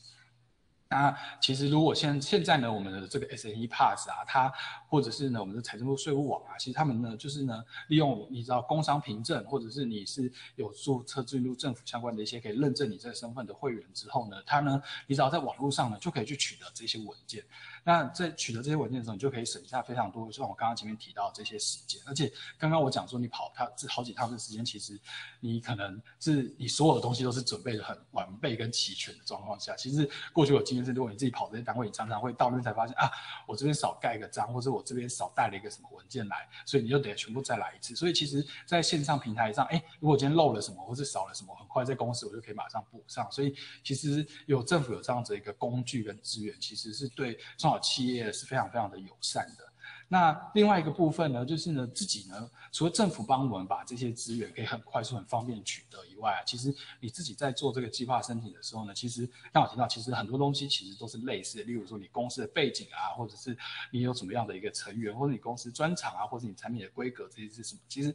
那其实如果现现在呢，我们的这个 SME Pass 啊，它或者是呢我们的财政部税务网啊，其实他们呢就是呢利用你知道工商凭证，或者是你是有注册进入政府相关的一些可以认证你这个身份的会员之后呢，它呢你只要在网络上呢就可以去取得这些文件。那在取得这些文件的时候，你就可以省下非常多，就像我刚刚前面提到这些时间。而且刚刚我讲说，你跑它这好几趟的时间，其实你可能是你所有的东西都是准备的很完备跟齐全的状况下。其实过去有经验是，如果你自己跑这些单位，你常常会到那边才发现啊，我这边少盖个章，或者我这边少带了一个什么文件来，所以你就得全部再来一次。所以其实，在线上平台上，哎，如果今天漏了什么，或是少了什么，很快在公司我就可以马上补上。所以其实有政府有这样子一个工具跟资源，其实是对中小企业是非常非常的友善的。那另外一个部分呢，就是呢自己呢，除了政府帮我们把这些资源可以很快速、很方便取得以外啊，其实你自己在做这个计划申请的时候呢，其实刚好提到，其实很多东西其实都是类似的。例如说你公司的背景啊，或者是你有什么样的一个成员，或者你公司专长啊，或者你产品的规格这些是什么？其实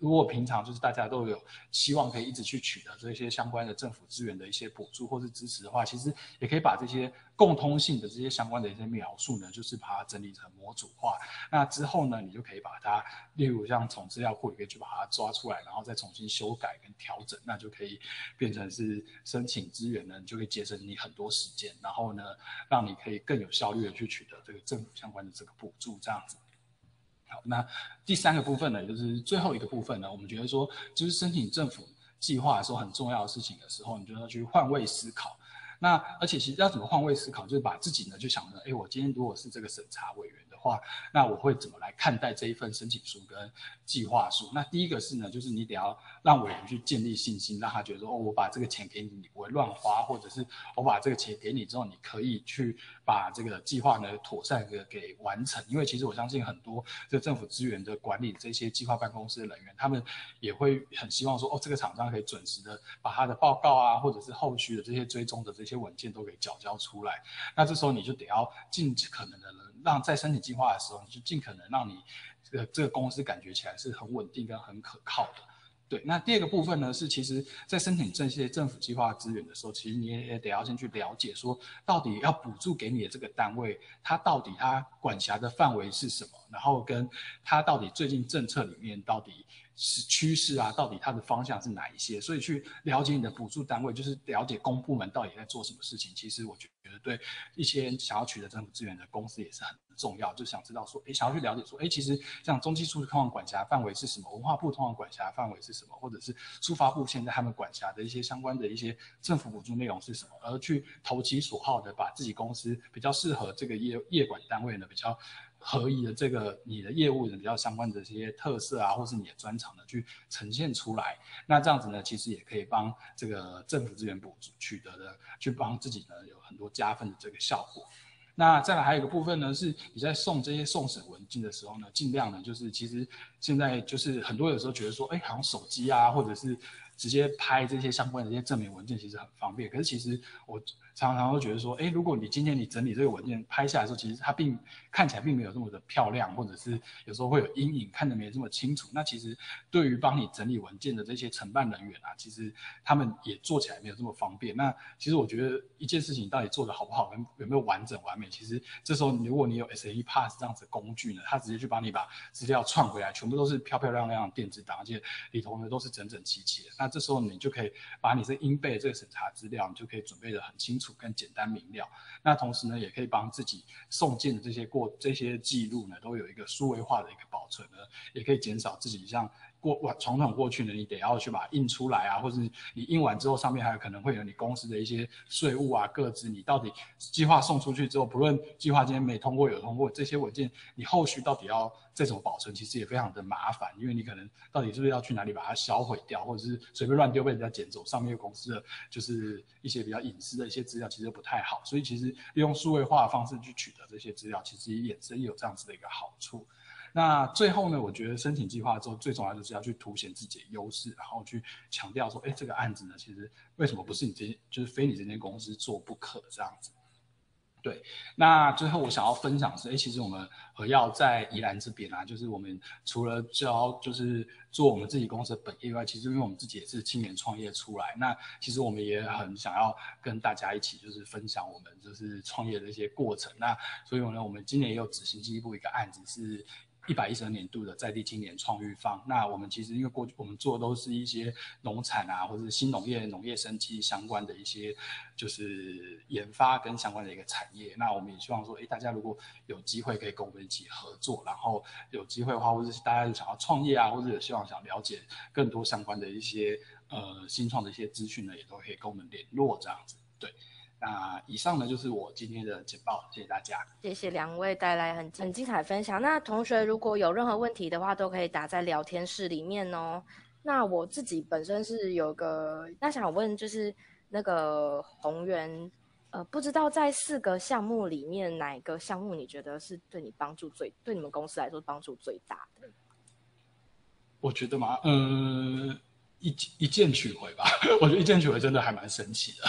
如果平常就是大家都有希望可以一直去取得这些相关的政府资源的一些补助或是支持的话，其实也可以把这些共通性的这些相关的一些描述呢，就是把它整理成模组化。那之后呢，你就可以把它，例如像从资料库里面去把它抓出来，然后再重新修改跟调整，那就可以变成是申请资源呢，就可以节省你很多时间，然后呢，让你可以更有效率的去取得这个政府相关的这个补助，这样子。好，那第三个部分呢，就是最后一个部分呢，我们觉得说，就是申请政府计划的时候很重要的事情的时候，你就要去换位思考。那而且其实要怎么换位思考，就是把自己呢就想着，哎，我今天如果是这个审查委员话，那我会怎么来看待这一份申请书跟计划书？那第一个是呢，就是你得要让委员去建立信心，让他觉得说，哦，我把这个钱给你，你不会乱花，或者是我把这个钱给你之后，你可以去把这个计划呢妥善的给完成。因为其实我相信很多这政府资源的管理这些计划办公室的人员，他们也会很希望说，哦，这个厂商可以准时的把他的报告啊，或者是后续的这些追踪的这些。这些文件都给缴交出来，那这时候你就得要尽可能的让在申请计划的时候，就尽可能让你这个这个公司感觉起来是很稳定跟很可靠的。对，那第二个部分呢是，其实在申请这些政府计划资源的时候，其实你也得要先去了解说，到底要补助给你的这个单位，它到底它管辖的范围是什么，然后跟它到底最近政策里面到底。是趋势啊，到底它的方向是哪一些？所以去了解你的补助单位，就是了解公部门到底在做什么事情。其实我觉得对一些想要取得政府资源的公司也是很重要，就想知道说，诶，想要去了解说，诶，其实像中计处通常管辖范围是什么？文化部通常管辖范围是什么？或者是书发部现在他们管辖的一些相关的一些政府补助内容是什么？而去投其所好的把自己公司比较适合这个业业管单位呢比较。合宜的这个你的业务的比较相关的这些特色啊，或是你的专长呢，去呈现出来。那这样子呢，其实也可以帮这个政府资源补取得的，去帮自己呢有很多加分的这个效果。那再来还有一个部分呢，是你在送这些送审文件的时候呢，尽量呢就是其实现在就是很多有时候觉得说，哎，好像手机啊，或者是直接拍这些相关的一些证明文件，其实很方便。可是其实我。常常会觉得说，哎，如果你今天你整理这个文件拍下来的时候，其实它并看起来并没有这么的漂亮，或者是有时候会有阴影，看得没这么清楚。那其实对于帮你整理文件的这些承办人员啊，其实他们也做起来没有这么方便。那其实我觉得一件事情到底做得好不好，跟有没有完整完美，其实这时候如果你有 SAE Pass 这样子工具呢，它直接去帮你把资料串回来，全部都是漂漂亮亮的电子档，而且里头呢都是整整齐齐的。那这时候你就可以把你这应备这个审查资料，你就可以准备的很清楚、更简单明了。那同时呢，也可以帮自己送件的这些过这些记录呢，都有一个数位化的一个保存呢，也可以减少自己像。过传统过去呢，你得要去把它印出来啊，或者是你印完之后，上面还有可能会有你公司的一些税务啊、个资，你到底计划送出去之后，不论计划今天没通过有通过，这些文件你后续到底要这种保存，其实也非常的麻烦，因为你可能到底是不是要去哪里把它销毁掉，或者是随便乱丢被人家捡走，上面有公司的就是一些比较隐私的一些资料，其实不太好，所以其实利用数位化的方式去取得这些资料，其实也衍生有这样子的一个好处。那最后呢，我觉得申请计划之后最重要就是要去凸显自己的优势，然后去强调说，哎，这个案子呢，其实为什么不是你这，就是非你这间公司做不可这样子。对，那最后我想要分享是，哎，其实我们和耀在宜兰这边啊，就是我们除了教，就是做我们自己公司的本业以外，其实因为我们自己也是青年创业出来，那其实我们也很想要跟大家一起，就是分享我们就是创业的一些过程。那所以呢，我们今年也有执行进一步一个案子是。一百一十二年度的在地青年创育坊，那我们其实因为过去我们做的都是一些农产啊，或者是新农业、农业生机相关的一些，就是研发跟相关的一个产业。那我们也希望说，诶，大家如果有机会可以跟我们一起合作，然后有机会的话，或者是大家想要创业啊，或者有希望想了解更多相关的一些呃新创的一些资讯呢，也都可以跟我们联络这样子，对。那以上呢，就是我今天的简报，谢谢大家。谢谢两位带来很很精彩分享。那同学如果有任何问题的话，都可以打在聊天室里面哦。那我自己本身是有个，那想问就是那个宏源，呃，不知道在四个项目里面哪个项目你觉得是对你帮助最，对你们公司来说帮助最大的？我觉得嘛，嗯、呃，一一键取回吧。我觉得一键取回真的还蛮神奇的。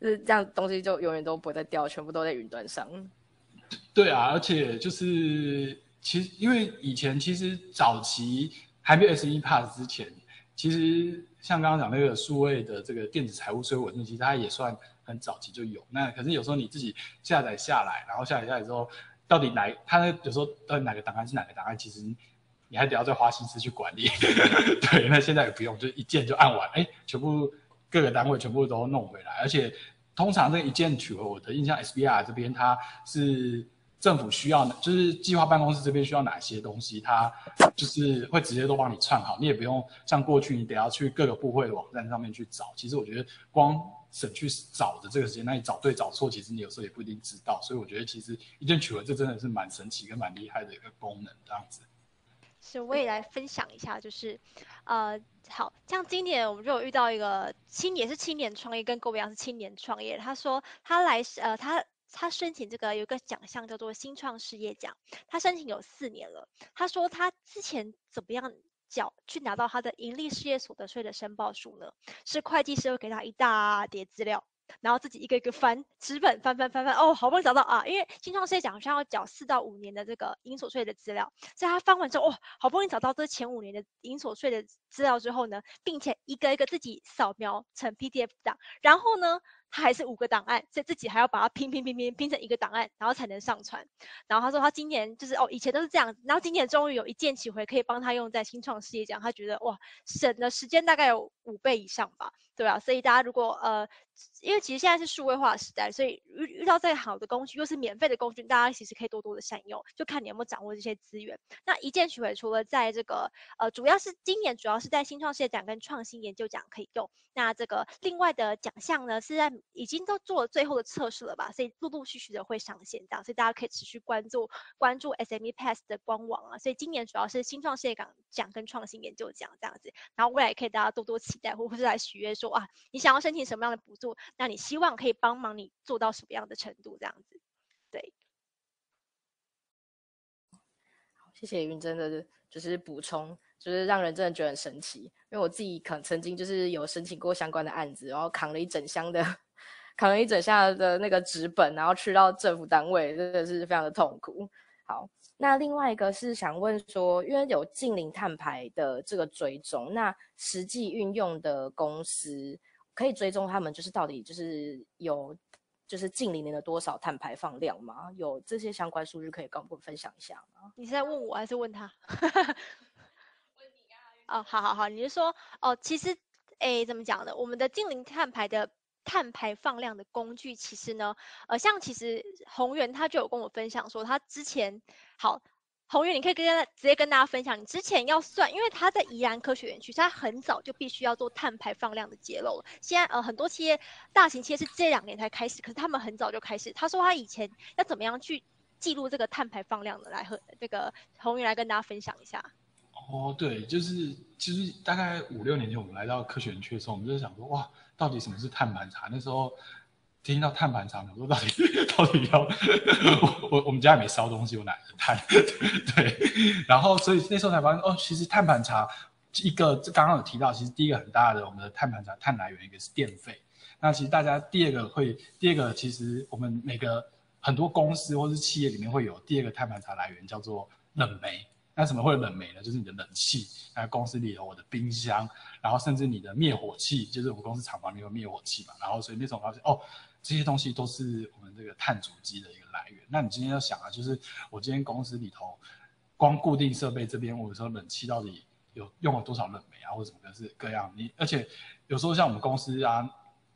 就是这样，东西就永远都不会再掉，全部都在云端上。对啊，而且就是其实因为以前其实早期还没有 SAE Pass 之前，其实像刚刚讲那个数位的这个电子财务税务文件，其实它也算很早期就有。那可是有时候你自己下载下来，然后下载下来之后，到底哪它那有时候到底哪个档案是哪个档案，其实你还得要再花心思去管理。对，那现在也不用，就一键就按完，哎，全部。各个单位全部都弄回来，而且通常这一键取回，我的印象 SBR 这边它是政府需要，就是计划办公室这边需要哪些东西，它就是会直接都帮你串好，你也不用像过去你得要去各个部会的网站上面去找。其实我觉得光省去找的这个时间，那你找对找错，其实你有时候也不一定知道。所以我觉得其实一键取回这真的是蛮神奇跟蛮厉害的一个功能，这样子。是，我也来分享一下，就是，呃，好像今年我们就有遇到一个青年，是青年创业，跟各位一样是青年创业。他说他来，呃，他他申请这个有一个奖项叫做新创事业奖，他申请有四年了。他说他之前怎么样缴去拿到他的盈利事业所得税的申报书呢？是会计师会给他一大叠资料。然后自己一个一个翻纸本翻翻翻翻哦，好不容易找到啊！因为新创事业奖好像要缴四到五年的这个营所税的资料，所以他翻完之后，哦，好不容易找到这前五年的营所税的资料之后呢，并且一个一个自己扫描成 PDF 档，然后呢，他还是五个档案，所以自己还要把它拼拼拼拼拼成一个档案，然后才能上传。然后他说他今年就是哦，以前都是这样，然后今年终于有一键取回可以帮他用在新创事业奖，他觉得哇，省的时间大概有五倍以上吧。对啊，所以大家如果呃。因为其实现在是数位化时代，所以遇遇到再好的工具，又是免费的工具，大家其实可以多多的善用，就看你有没有掌握这些资源。那一键取回除了在这个呃，主要是今年主要是在新创事业奖跟创新研究奖可以用。那这个另外的奖项呢，是在已经都做了最后的测试了吧？所以陆陆续续的会上线这样，所以大家可以持续关注关注 SME Pass 的官网啊。所以今年主要是新创事业奖奖跟创新研究奖这样子，然后未来可以大家多多期待，或者是来许愿说啊，你想要申请什么样的补助？那你希望可以帮忙你做到什么样的程度？这样子，对。谢谢云珍的，就是补充，就是让人真的觉得很神奇。因为我自己可曾经就是有申请过相关的案子，然后扛了一整箱的，扛了一整箱的那个纸本，然后去到政府单位，真的是非常的痛苦。好，那另外一个是想问说，因为有净零碳排的这个追踪，那实际运用的公司。可以追踪他们，就是到底就是有就是净零年的多少碳排放量吗？有这些相关数据可以跟我们分享一下吗？你是在问我还是问他？问你啊！哦，好好好，你是说哦，其实诶，怎么讲呢？我们的净零碳排的碳排放量的工具，其实呢，呃，像其实宏源他就有跟我分享说，他之前好。宏源，你可以跟直接跟大家分享，你之前要算，因为他在宜兰科学园区，他很早就必须要做碳排放量的揭露了。现在呃很多企业，大型企业是这两年才开始，可是他们很早就开始。他说他以前要怎么样去记录这个碳排放量的，来和那个宏源来跟大家分享一下。哦，对，就是其实大概五六年前我们来到科学园区的时候，我们就想说，哇，到底什么是碳盘查？那时候。听到碳盘查，我说到底 到底要 我我我们家也没烧东西，我哪来的碳？对，然后所以那时候才发现哦，其实碳盘查一个刚刚有提到，其实第一个很大的我们的碳盘查碳来源一个是电费，那其实大家第二个会第二个其实我们每个很多公司或是企业里面会有第二个碳盘查来源叫做冷媒。那什么会冷媒呢？就是你的冷气，那公司里头我的冰箱，然后甚至你的灭火器，就是我们公司厂房里有灭火器嘛，然后所以那时候发现哦。这些东西都是我们这个碳足迹的一个来源。那你今天要想啊，就是我今天公司里头，光固定设备这边，我有时候冷气到底有用了多少冷媒啊，或者什么的是各样。你而且有时候像我们公司啊，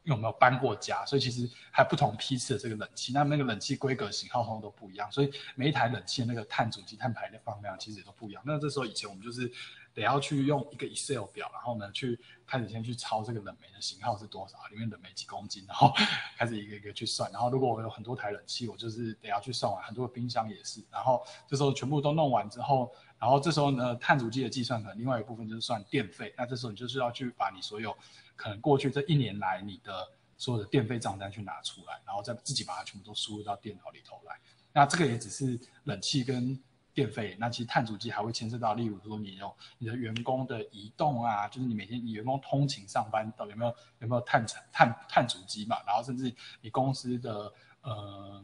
有没有搬过家，所以其实还不同批次的这个冷气，那那个冷气规格型号通通都不一样，所以每一台冷气的那个碳足迹、碳排的放量其实也都不一样。那这时候以前我们就是。得要去用一个 Excel 表，然后呢，去开始先去抄这个冷媒的型号是多少，里面冷媒几公斤，然后开始一个一个去算。然后如果我有很多台冷气，我就是得要去算完，很多冰箱也是。然后这时候全部都弄完之后，然后这时候呢，碳足迹的计算可能另外一部分就是算电费。那这时候你就是要去把你所有可能过去这一年来你的所有的电费账单去拿出来，然后再自己把它全部都输入到电脑里头来。那这个也只是冷气跟。电费，那其实碳足迹还会牵涉到，例如说你有你的员工的移动啊，就是你每天你员工通勤上班到底有没有有没有碳碳碳足迹嘛？然后甚至你公司的呃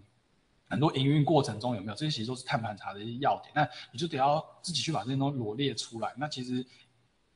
很多营运过程中有没有这些，其实都是碳盘查的一些要点。那你就得要自己去把这些东西罗列出来。那其实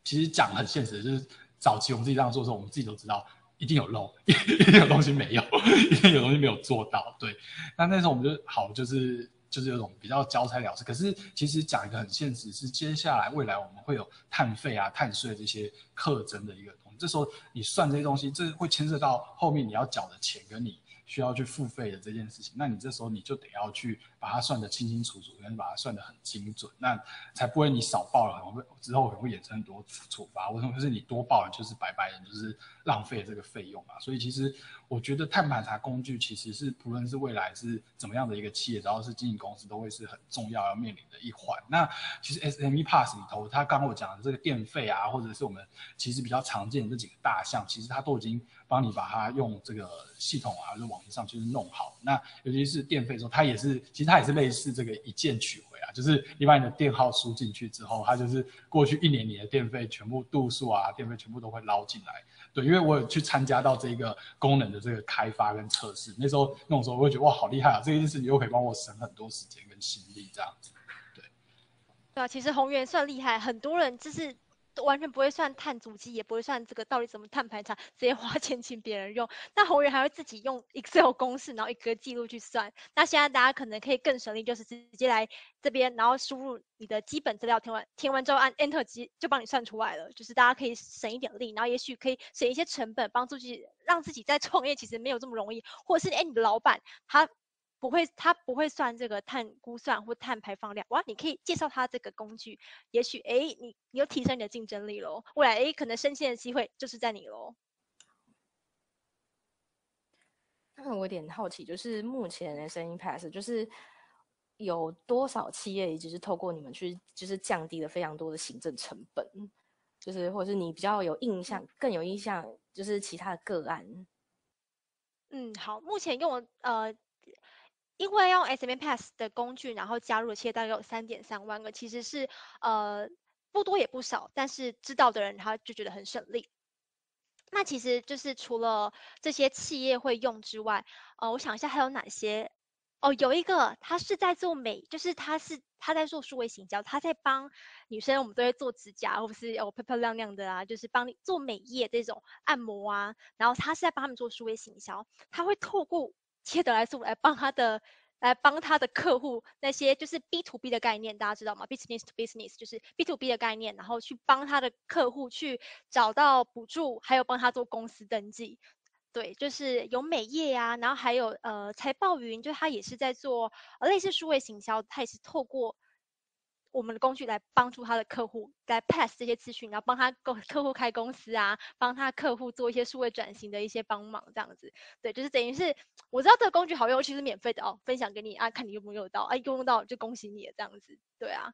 其实讲很现实，就是早期我们自己这样做的时候，我们自己都知道一定有漏，一定有东西没有，一定有东西没有做到。对，那那时候我们就好就是。就是有种比较交差了事，可是其实讲一个很现实，是接下来未来我们会有碳费啊、碳税这些课征的一个东西。这时候你算这些东西，这会牵涉到后面你要缴的钱跟你需要去付费的这件事情。那你这时候你就得要去把它算得清清楚楚，跟把它算得很精准，那才不会你少报了，会之后可能会衍生很多处罚。为什么？就是你多报了就是白白的，就是浪费这个费用嘛。所以其实。我觉得碳盘查工具其实是，不论是未来是怎么样的一个企业，只要是经营公司，都会是很重要要面临的一环。那其实 SME Pass 里头，它刚刚我讲的这个电费啊，或者是我们其实比较常见的这几个大项，其实它都已经帮你把它用这个系统啊，就网页上去弄好。那尤其是电费的时候，它也是，其实它也是类似这个一键取回啊，就是你把你的电号输进去之后，它就是过去一年你的电费全部度数啊，电费全部都会捞进来。对，因为我有去参加到这个功能的这个开发跟测试，那时候那种时候我会觉得哇，好厉害啊！这件事情又可以帮我省很多时间跟心力，这样子。对，对啊，其实宏源算厉害，很多人就是完全不会算碳足迹，也不会算这个到底怎么碳排查，直接花钱请别人用。那宏源还会自己用 Excel 公式，然后一个记录去算。那现在大家可能可以更省力，就是直接来这边，然后输入你的基本资料，填完填完之后按 Enter 机就帮你算出来了。就是大家可以省一点力，然后也许可以省一些成本，帮助自己让自己在创业其实没有这么容易，或者是哎你的老板他。不会，他不会算这个碳估算或碳排放量。哇，你可以介绍他这个工具，也许哎，你你又提升你的竞争力喽。未来哎，可能升迁的机会就是在你喽。那我有点好奇，就是目前的声音 Pass 就是有多少企业，就是透过你们去，就是降低了非常多的行政成本，就是或者是你比较有印象，更有印象，就是其他的个案。嗯，好，目前用我呃。因为用 S M P A S 的工具，然后加入的企业大概有三点三万个，其实是呃不多也不少，但是知道的人他就觉得很省力。那其实就是除了这些企业会用之外，呃，我想一下还有哪些？哦，有一个他是在做美，就是他是他在做数位行销，他在帮女生，我们都会做指甲或是哦漂漂亮亮的啊，就是帮你做美业这种按摩啊，然后他是在帮他们做数位行销，他会透过。切德来素来帮他的，来帮他的客户那些就是 B to B 的概念，大家知道吗？Business to Business 就是 B to B 的概念，然后去帮他的客户去找到补助，还有帮他做公司登记，对，就是有美业啊，然后还有呃财报云，就他也是在做呃类似数位行销，他也是透过。我们的工具来帮助他的客户来 pass 这些资讯，然后帮他公客户开公司啊，帮他客户做一些数位转型的一些帮忙，这样子，对，就是等于是我知道这个工具好用，其实免费的哦，分享给你啊，看你用不用到，哎，用到就恭喜你了，这样子，对啊。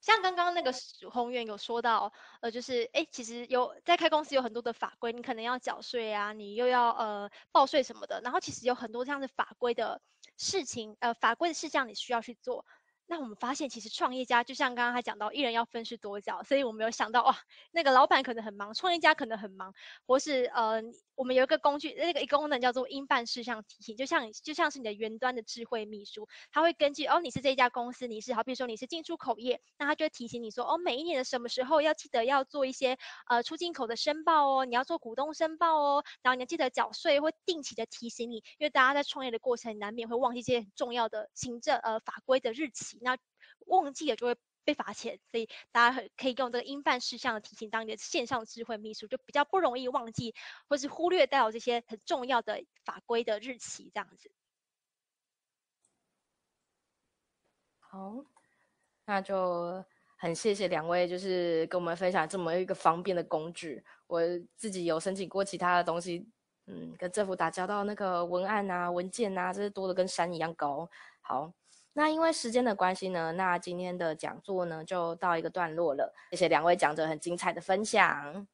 像刚刚那个宏源有说到，呃，就是哎，其实有在开公司有很多的法规，你可能要缴税啊，你又要呃报税什么的，然后其实有很多这样的法规的事情，呃，法规的事项你需要去做。那我们发现，其实创业家就像刚刚他讲到，一人要分饰多角，所以我们有想到，哇，那个老板可能很忙，创业家可能很忙，或是呃，我们有一个工具，那个一个功能叫做应办事项提醒，就像就像是你的云端的智慧秘书，他会根据哦，你是这一家公司，你是好比如说你是进出口业，那他就会提醒你说，哦，每一年的什么时候要记得要做一些呃出进口的申报哦，你要做股东申报哦，然后你要记得缴税，会定期的提醒你，因为大家在创业的过程难免会忘记这些很重要的行政呃法规的日期。那忘记了就会被罚钱，所以大家可以用这个应办事项提醒当你的线上智慧秘书，就比较不容易忘记或是忽略掉这些很重要的法规的日期，这样子。好，那就很谢谢两位，就是跟我们分享这么一个方便的工具。我自己有申请过其他的东西，嗯，跟政府打交道那个文案啊、文件啊，这是多的跟山一样高。好。那因为时间的关系呢，那今天的讲座呢就到一个段落了。谢谢两位讲者很精彩的分享。